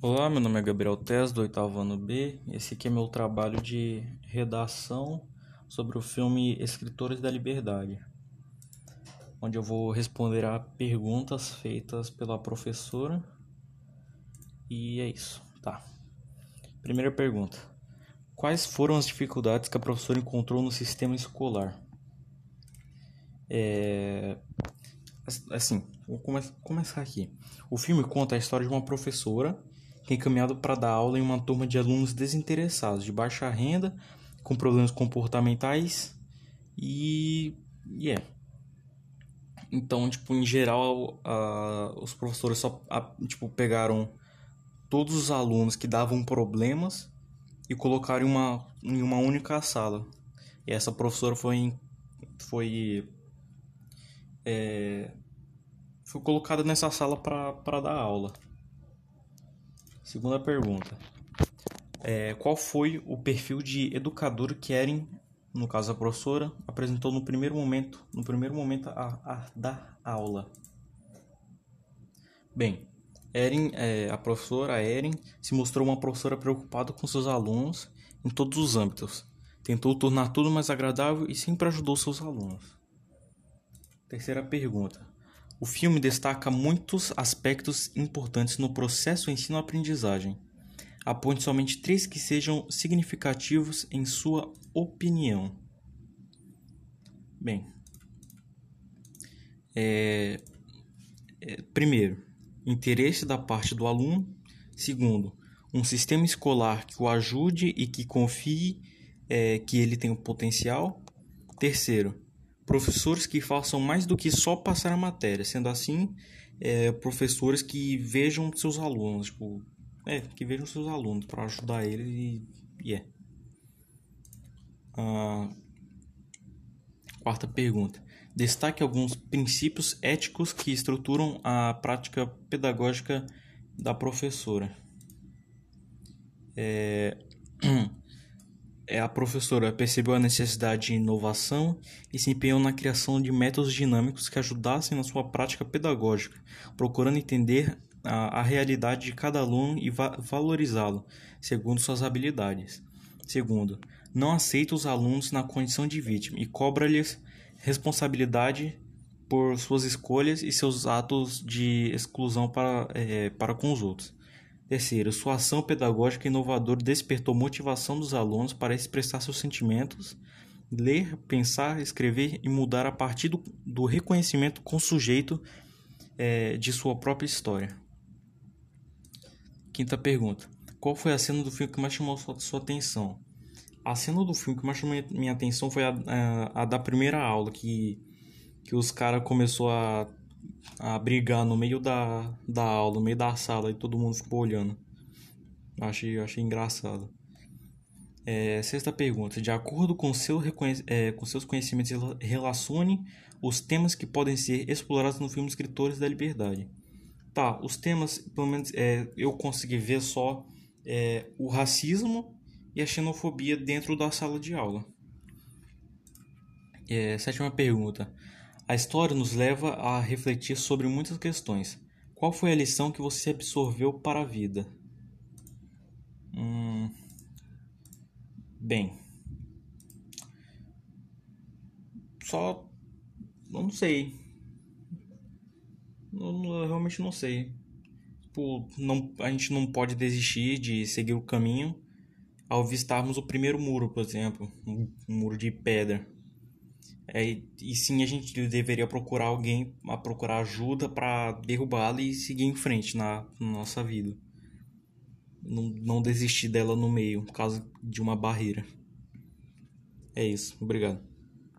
Olá, meu nome é Gabriel Tess, do oitavo ano B. Esse aqui é meu trabalho de redação sobre o filme Escritores da Liberdade, onde eu vou responder a perguntas feitas pela professora. E é isso, tá. Primeira pergunta: Quais foram as dificuldades que a professora encontrou no sistema escolar? É... Assim, vou come começar aqui. O filme conta a história de uma professora encaminhado para dar aula em uma turma de alunos desinteressados, de baixa renda, com problemas comportamentais e. yeah. é. Então, tipo, em geral, os professores só tipo, pegaram todos os alunos que davam problemas e colocaram em uma, em uma única sala. E essa professora foi, foi, é, foi colocada nessa sala para dar aula. Segunda pergunta. É, qual foi o perfil de educador que Erin, no caso a professora, apresentou no primeiro momento, no primeiro momento a, a da aula? Bem, Erin, é, a professora Erin se mostrou uma professora preocupada com seus alunos em todos os âmbitos. Tentou tornar tudo mais agradável e sempre ajudou seus alunos. Terceira pergunta. O filme destaca muitos aspectos importantes no processo ensino-aprendizagem. Aponte somente três que sejam significativos em sua opinião. Bem, é, é, primeiro, interesse da parte do aluno. Segundo, um sistema escolar que o ajude e que confie é, que ele tem o potencial. Terceiro, professores que façam mais do que só passar a matéria, sendo assim, é, professores que vejam seus alunos, tipo, é, que vejam seus alunos para ajudar eles e, e é. Ah, quarta pergunta. Destaque alguns princípios éticos que estruturam a prática pedagógica da professora. É... É, a professora percebeu a necessidade de inovação e se empenhou na criação de métodos dinâmicos que ajudassem na sua prática pedagógica, procurando entender a, a realidade de cada aluno e va valorizá-lo segundo suas habilidades. Segundo, não aceita os alunos na condição de vítima e cobra-lhes responsabilidade por suas escolhas e seus atos de exclusão para, é, para com os outros. Terceiro, sua ação pedagógica inovadora despertou motivação dos alunos para expressar seus sentimentos, ler, pensar, escrever e mudar a partir do, do reconhecimento com o sujeito é, de sua própria história. Quinta pergunta: Qual foi a cena do filme que mais chamou sua, sua atenção? A cena do filme que mais chamou minha atenção foi a, a, a da primeira aula, que, que os caras começou a a brigar no meio da, da aula, no meio da sala, e todo mundo ficou olhando. Achei, achei engraçado. É, sexta pergunta. De acordo com, seu é, com seus conhecimentos, relacione os temas que podem ser explorados no filme Escritores da Liberdade. Tá, os temas, pelo menos é, eu consegui ver só é, o racismo e a xenofobia dentro da sala de aula. É, sétima pergunta. A história nos leva a refletir sobre muitas questões. Qual foi a lição que você absorveu para a vida? Hum... Bem. Só. Não sei. Eu, realmente não sei. Tipo, não, a gente não pode desistir de seguir o caminho ao vistarmos o primeiro muro, por exemplo um muro de pedra é, e sim, a gente deveria procurar alguém, a procurar ajuda para derrubá-la e seguir em frente na, na nossa vida. Não, não desistir dela no meio, por causa de uma barreira. É isso, obrigado.